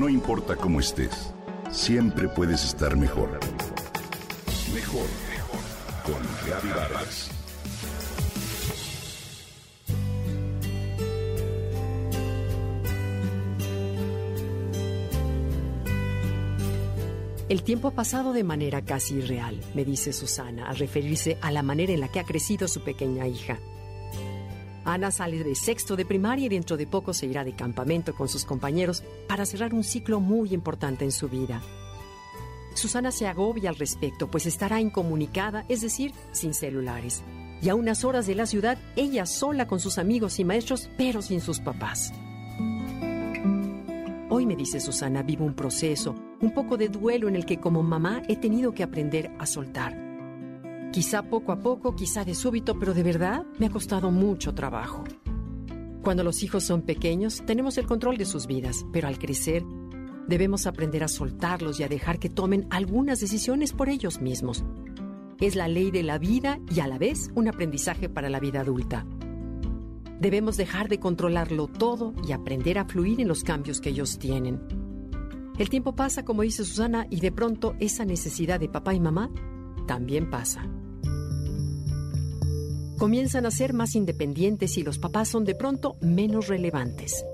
No importa cómo estés, siempre puedes estar mejor. Mejor, mejor. Con Vargas. El tiempo ha pasado de manera casi irreal, me dice Susana, al referirse a la manera en la que ha crecido su pequeña hija. Ana sale de sexto de primaria y dentro de poco se irá de campamento con sus compañeros para cerrar un ciclo muy importante en su vida. Susana se agobia al respecto, pues estará incomunicada, es decir, sin celulares. Y a unas horas de la ciudad, ella sola con sus amigos y maestros, pero sin sus papás. Hoy, me dice Susana, vivo un proceso, un poco de duelo en el que como mamá he tenido que aprender a soltar Quizá poco a poco, quizá de súbito, pero de verdad me ha costado mucho trabajo. Cuando los hijos son pequeños, tenemos el control de sus vidas, pero al crecer, debemos aprender a soltarlos y a dejar que tomen algunas decisiones por ellos mismos. Es la ley de la vida y a la vez un aprendizaje para la vida adulta. Debemos dejar de controlarlo todo y aprender a fluir en los cambios que ellos tienen. El tiempo pasa, como dice Susana, y de pronto esa necesidad de papá y mamá también pasa comienzan a ser más independientes y los papás son de pronto menos relevantes.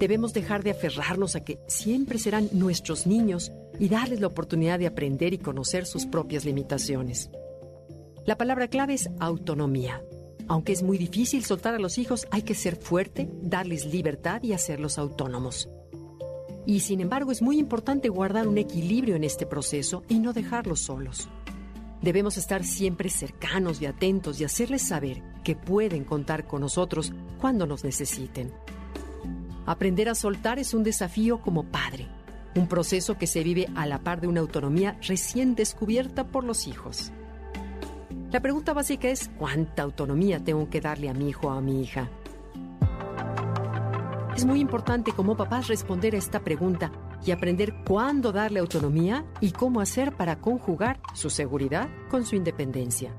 Debemos dejar de aferrarnos a que siempre serán nuestros niños y darles la oportunidad de aprender y conocer sus propias limitaciones. La palabra clave es autonomía. Aunque es muy difícil soltar a los hijos, hay que ser fuerte, darles libertad y hacerlos autónomos. Y sin embargo es muy importante guardar un equilibrio en este proceso y no dejarlos solos. Debemos estar siempre cercanos y atentos y hacerles saber que pueden contar con nosotros cuando nos necesiten. Aprender a soltar es un desafío como padre, un proceso que se vive a la par de una autonomía recién descubierta por los hijos. La pregunta básica es cuánta autonomía tengo que darle a mi hijo o a mi hija. Es muy importante como papás responder a esta pregunta y aprender cuándo darle autonomía y cómo hacer para conjugar su seguridad con su independencia.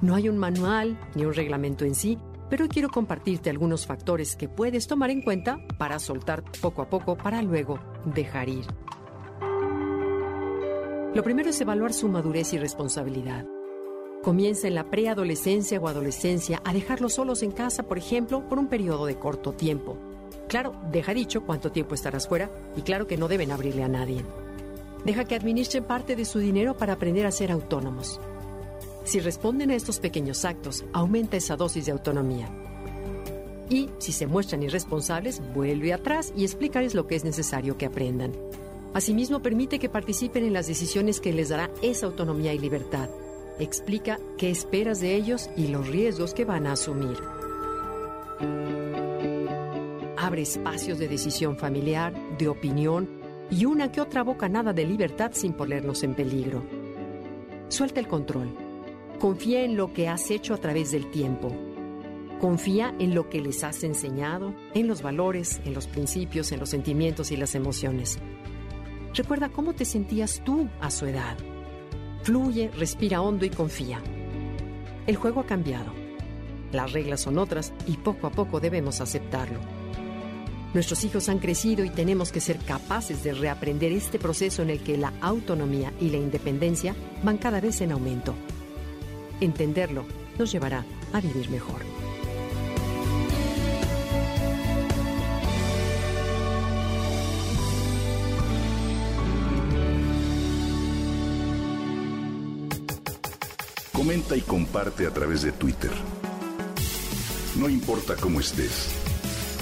No hay un manual ni un reglamento en sí, pero quiero compartirte algunos factores que puedes tomar en cuenta para soltar poco a poco para luego dejar ir. Lo primero es evaluar su madurez y responsabilidad. Comienza en la preadolescencia o adolescencia a dejarlos solos en casa, por ejemplo, por un periodo de corto tiempo. Claro, deja dicho cuánto tiempo estarás fuera y claro que no deben abrirle a nadie. Deja que administren parte de su dinero para aprender a ser autónomos. Si responden a estos pequeños actos, aumenta esa dosis de autonomía. Y si se muestran irresponsables, vuelve atrás y explícales lo que es necesario que aprendan. Asimismo, permite que participen en las decisiones que les dará esa autonomía y libertad. Explica qué esperas de ellos y los riesgos que van a asumir abre espacios de decisión familiar, de opinión y una que otra bocanada de libertad sin ponernos en peligro. Suelta el control. Confía en lo que has hecho a través del tiempo. Confía en lo que les has enseñado, en los valores, en los principios, en los sentimientos y las emociones. Recuerda cómo te sentías tú a su edad. Fluye, respira hondo y confía. El juego ha cambiado. Las reglas son otras y poco a poco debemos aceptarlo. Nuestros hijos han crecido y tenemos que ser capaces de reaprender este proceso en el que la autonomía y la independencia van cada vez en aumento. Entenderlo nos llevará a vivir mejor. Comenta y comparte a través de Twitter. No importa cómo estés